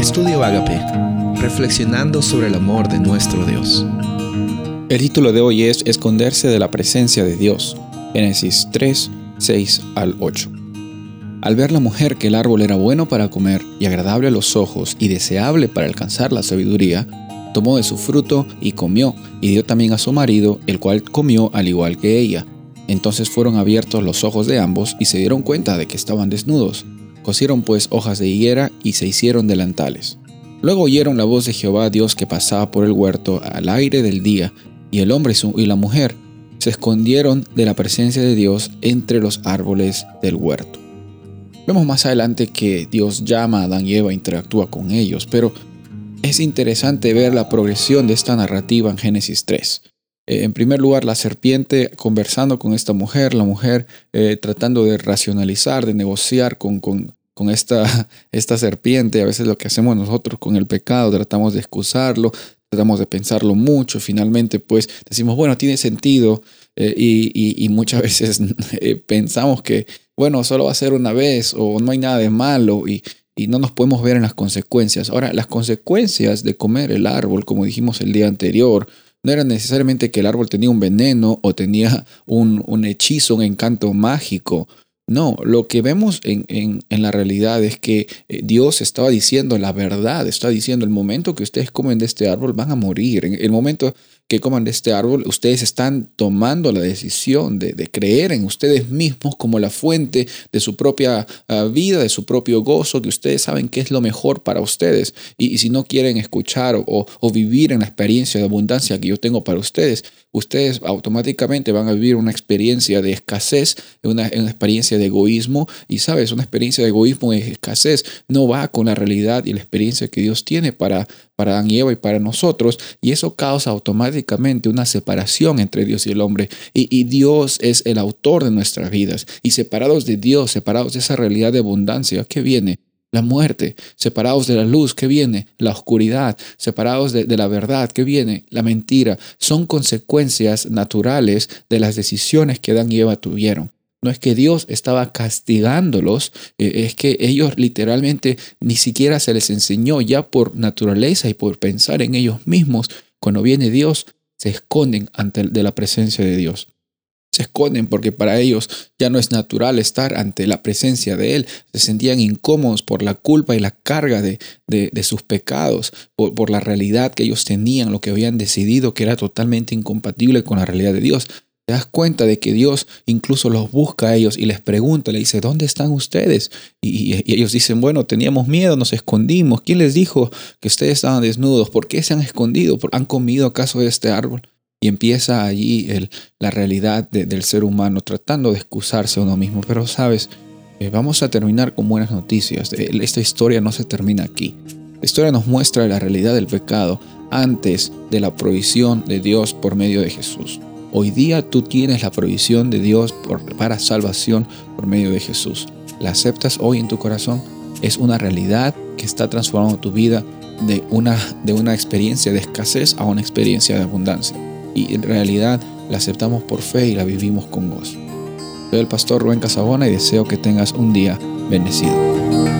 Estudio Agape, reflexionando sobre el amor de nuestro Dios. El título de hoy es Esconderse de la presencia de Dios. Génesis 3, 6 al 8. Al ver la mujer que el árbol era bueno para comer y agradable a los ojos y deseable para alcanzar la sabiduría, tomó de su fruto y comió, y dio también a su marido, el cual comió al igual que ella. Entonces fueron abiertos los ojos de ambos y se dieron cuenta de que estaban desnudos. Cosieron pues hojas de higuera y se hicieron delantales. Luego oyeron la voz de Jehová Dios que pasaba por el huerto al aire del día, y el hombre y la mujer se escondieron de la presencia de Dios entre los árboles del huerto. Vemos más adelante que Dios llama a Adán y Eva interactúa con ellos, pero es interesante ver la progresión de esta narrativa en Génesis 3. Eh, en primer lugar, la serpiente conversando con esta mujer, la mujer eh, tratando de racionalizar, de negociar con, con, con esta, esta serpiente. A veces lo que hacemos nosotros con el pecado, tratamos de excusarlo, tratamos de pensarlo mucho, finalmente pues decimos, bueno, tiene sentido eh, y, y, muchas veces pensamos que, bueno, solo va a ser una vez o no hay nada de malo y, y no nos podemos ver en las consecuencias. Ahora, las consecuencias de comer el árbol, como dijimos el día anterior, no era necesariamente que el árbol tenía un veneno o tenía un, un hechizo, un encanto mágico. No, lo que vemos en, en, en, la realidad es que eh, Dios estaba diciendo la verdad, está diciendo el momento que ustedes comen de este árbol van a morir, el momento que coman de este árbol, ustedes están tomando la decisión de, creer en ustedes mismos como la fuente de su propia ah, vida, de su propio gozo, que ustedes saben qué es lo mejor para ustedes. Y, si no quieren escuchar o, o, vivir en la experiencia de abundancia que yo tengo para ustedes, ustedes automáticamente van a vivir una experiencia de escasez, una, una experiencia de egoísmo. Y sabes, una experiencia de egoísmo y escasez no va con la realidad y la experiencia que Dios tiene para, para Adán y y para nosotros, y eso causa automáticamente una separación entre Dios y el hombre. Y, Dios es el autor de nuestras vidas, y separados de Dios, separados de esa realidad de abundancia, ¿qué viene? La muerte, separados de la luz, ¿qué viene? La oscuridad, separados de, la verdad, ¿qué viene? La mentira. Son consecuencias naturales de las decisiones que Adán y Eva tuvieron. No es que Dios estaba castigándolos, eh, es que ellos literalmente ni siquiera se les enseñó ya por naturaleza y por pensar en ellos mismos. Cuando viene Dios, se esconden ante de la presencia de Dios. Se esconden porque para ellos ya no es natural estar ante la presencia de Él. Se sentían incómodos por la culpa y la carga de, de, sus pecados, por, por la realidad que ellos tenían, lo que habían decidido que era totalmente incompatible con la realidad de Dios te das cuenta de que Dios incluso los busca a ellos y les pregunta, le dice, ¿dónde están ustedes? Y, ellos dicen, bueno, teníamos miedo, nos escondimos. ¿Quién les dijo que ustedes estaban desnudos? ¿Por qué se han escondido? ¿Han comido acaso de este árbol? Y empieza allí la realidad del ser humano tratando de excusarse a uno mismo. Pero sabes, eh, vamos a terminar con buenas noticias. Eh, esta historia no se termina aquí. La historia nos muestra la realidad del pecado antes de la provisión de Dios por medio de Jesús. Hoy día tú tienes la provisión de Dios para salvación por medio de Jesús. ¿La aceptas hoy en tu corazón? Es una realidad que está transformando tu vida de una, de una experiencia de escasez a una experiencia de abundancia. Y en realidad la aceptamos por fe y la vivimos con gozo. Soy el pastor Rubén Casabona y deseo que tengas un día bendecido.